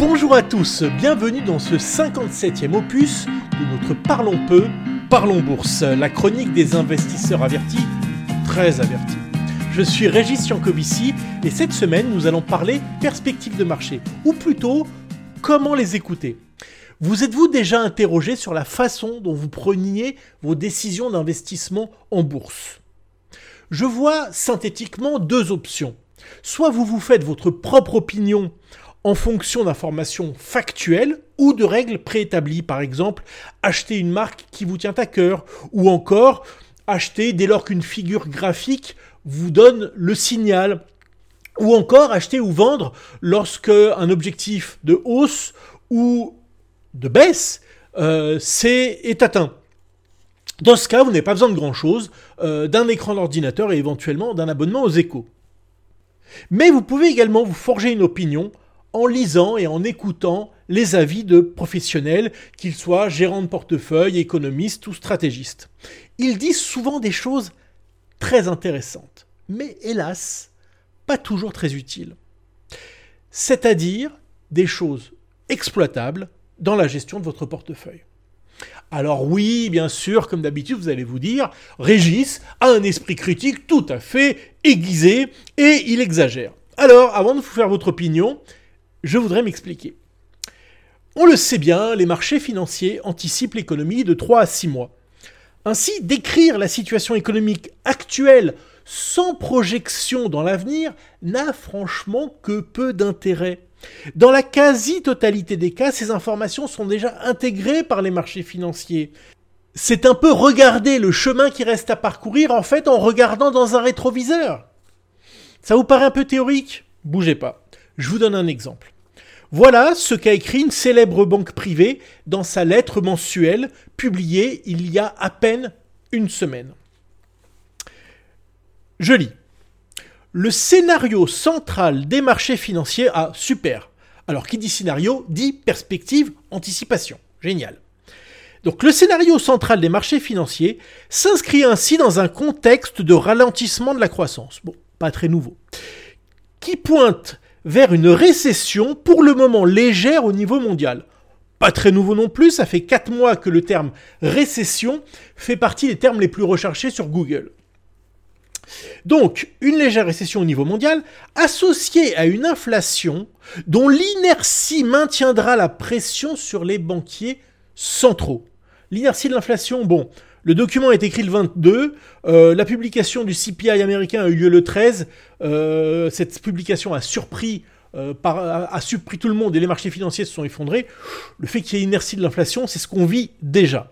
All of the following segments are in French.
Bonjour à tous, bienvenue dans ce 57e opus de notre Parlons peu, Parlons bourse, la chronique des investisseurs avertis, très avertis. Je suis Régis Yankovici et cette semaine nous allons parler perspectives de marché, ou plutôt comment les écouter. Vous êtes-vous déjà interrogé sur la façon dont vous preniez vos décisions d'investissement en bourse? Je vois synthétiquement deux options. Soit vous vous faites votre propre opinion en fonction d'informations factuelles ou de règles préétablies. Par exemple, acheter une marque qui vous tient à cœur ou encore acheter dès lors qu'une figure graphique vous donne le signal ou encore acheter ou vendre lorsque un objectif de hausse ou de baisse euh, est, atteint. Dans ce cas, vous n'avez pas besoin de grand-chose, euh, d'un écran d'ordinateur et éventuellement d'un abonnement aux échos. Mais vous pouvez également vous forger une opinion en lisant et en écoutant les avis de professionnels, qu'ils soient gérants de portefeuille, économistes ou stratégistes. Ils disent souvent des choses très intéressantes, mais hélas, pas toujours très utiles. C'est-à-dire des choses exploitables dans la gestion de votre portefeuille. Alors oui, bien sûr, comme d'habitude, vous allez vous dire, Régis a un esprit critique tout à fait aiguisé et il exagère. Alors, avant de vous faire votre opinion, je voudrais m'expliquer. On le sait bien, les marchés financiers anticipent l'économie de 3 à 6 mois. Ainsi, décrire la situation économique actuelle sans projection dans l'avenir n'a franchement que peu d'intérêt. Dans la quasi-totalité des cas, ces informations sont déjà intégrées par les marchés financiers. C'est un peu regarder le chemin qui reste à parcourir en fait en regardant dans un rétroviseur. Ça vous paraît un peu théorique? Bougez pas. Je vous donne un exemple. Voilà ce qu'a écrit une célèbre banque privée dans sa lettre mensuelle publiée il y a à peine une semaine. Je lis. Le scénario central des marchés financiers, ah super. Alors qui dit scénario dit perspective, anticipation. Génial. Donc le scénario central des marchés financiers s'inscrit ainsi dans un contexte de ralentissement de la croissance. Bon, pas très nouveau. Qui pointe vers une récession pour le moment légère au niveau mondial. Pas très nouveau non plus, ça fait 4 mois que le terme récession fait partie des termes les plus recherchés sur Google. Donc, une légère récession au niveau mondial, associée à une inflation dont l'inertie maintiendra la pression sur les banquiers centraux. L'inertie de l'inflation, bon, le document est écrit le 22, euh, la publication du CPI américain a eu lieu le 13, euh, cette publication a surpris, euh, a, surpris tout le monde et les marchés financiers se sont effondrés. Le fait qu'il y ait inertie de l'inflation, c'est ce qu'on vit déjà.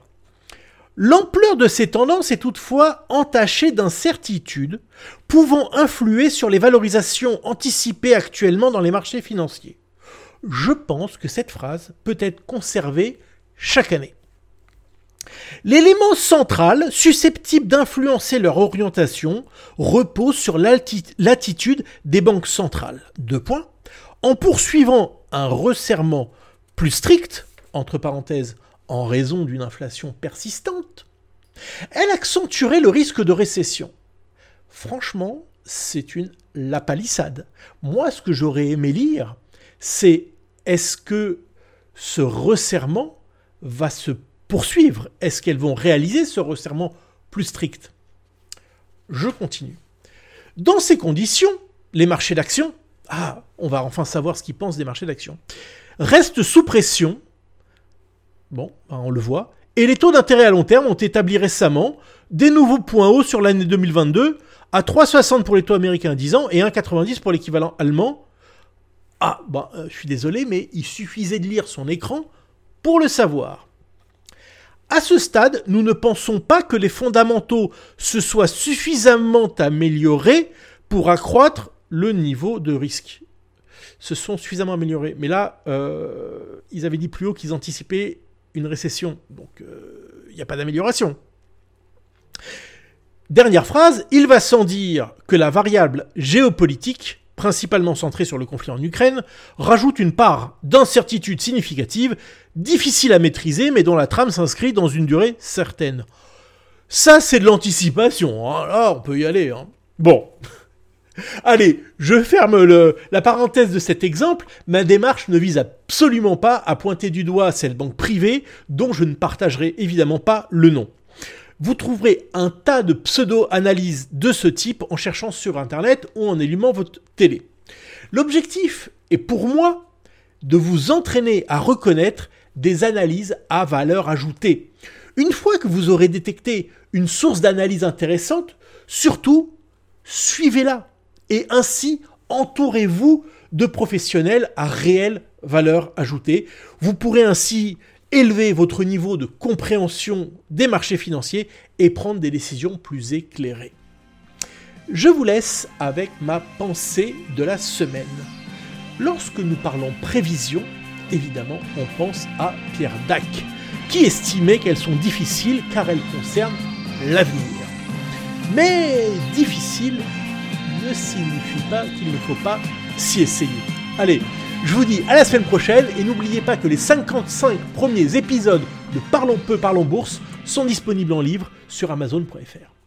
L'ampleur de ces tendances est toutefois entachée d'incertitudes pouvant influer sur les valorisations anticipées actuellement dans les marchés financiers. Je pense que cette phrase peut être conservée chaque année. L'élément central, susceptible d'influencer leur orientation, repose sur l'attitude des banques centrales. Deux points. En poursuivant un resserrement plus strict, entre parenthèses, en raison d'une inflation persistante, elle accentuerait le risque de récession. Franchement, c'est une lapalissade. Moi, ce que j'aurais aimé lire, c'est est-ce que ce resserrement va se poursuivre Est-ce qu'elles vont réaliser ce resserrement plus strict? Je continue. Dans ces conditions, les marchés d'actions, ah, on va enfin savoir ce qu'ils pensent des marchés d'actions, restent sous pression. Bon, ben, on le voit. Et les taux d'intérêt à long terme ont établi récemment des nouveaux points hauts sur l'année 2022 à 3,60 pour les taux américains à 10 ans et 1,90 pour l'équivalent allemand. Ah, bah, je suis désolé, mais il suffisait de lire son écran pour le savoir. À ce stade, nous ne pensons pas que les fondamentaux se soient suffisamment améliorés pour accroître le niveau de risque. Se sont suffisamment améliorés. Mais là, euh, ils avaient dit plus haut qu'ils anticipaient une récession. Donc, il euh, n'y a pas d'amélioration. Dernière phrase, il va sans dire que la variable géopolitique principalement centré sur le conflit en Ukraine, rajoute une part d'incertitude significative, difficile à maîtriser, mais dont la trame s'inscrit dans une durée certaine. Ça, c'est de l'anticipation. Hein. Là, on peut y aller. Hein. Bon. Allez, je ferme la parenthèse de cet exemple. Ma démarche ne vise absolument pas à pointer du doigt cette banque privée dont je ne partagerai évidemment pas le nom. Vous trouverez un tas de pseudo-analyses de ce type en cherchant sur Internet ou en allumant votre télé. L'objectif est pour moi de vous entraîner à reconnaître des analyses à valeur ajoutée. Une fois que vous aurez détecté une source d'analyse intéressante, surtout, suivez-la et ainsi entourez-vous de professionnels à réelle valeur ajoutée. Vous pourrez ainsi élever votre niveau de compréhension des marchés financiers et prendre des décisions plus éclairées. Je vous laisse avec ma pensée de la semaine. Lorsque nous parlons prévision, évidemment, on pense à Pierre Dac, qui estimait qu'elles sont difficiles car elles concernent l'avenir. Mais difficile ne signifie pas qu'il ne faut pas s'y essayer. Allez, je vous dis à la semaine prochaine et n'oubliez pas que les 55 premiers épisodes de Parlons peu, parlons bourse sont disponibles en livre sur amazon.fr.